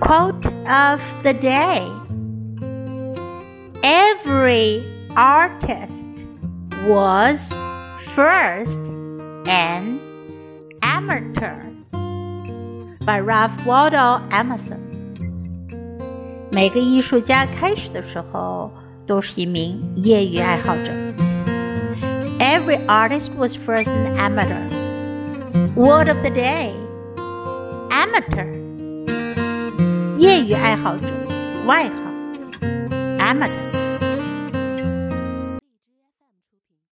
Quote of the day Every artist was first an amateur by Ralph Waldo Emerson。每个艺术家开始的时候都是一名业余爱好者。Every artist was first an amateur. Word of the day: amateur. 业爱好者，外行，amateur。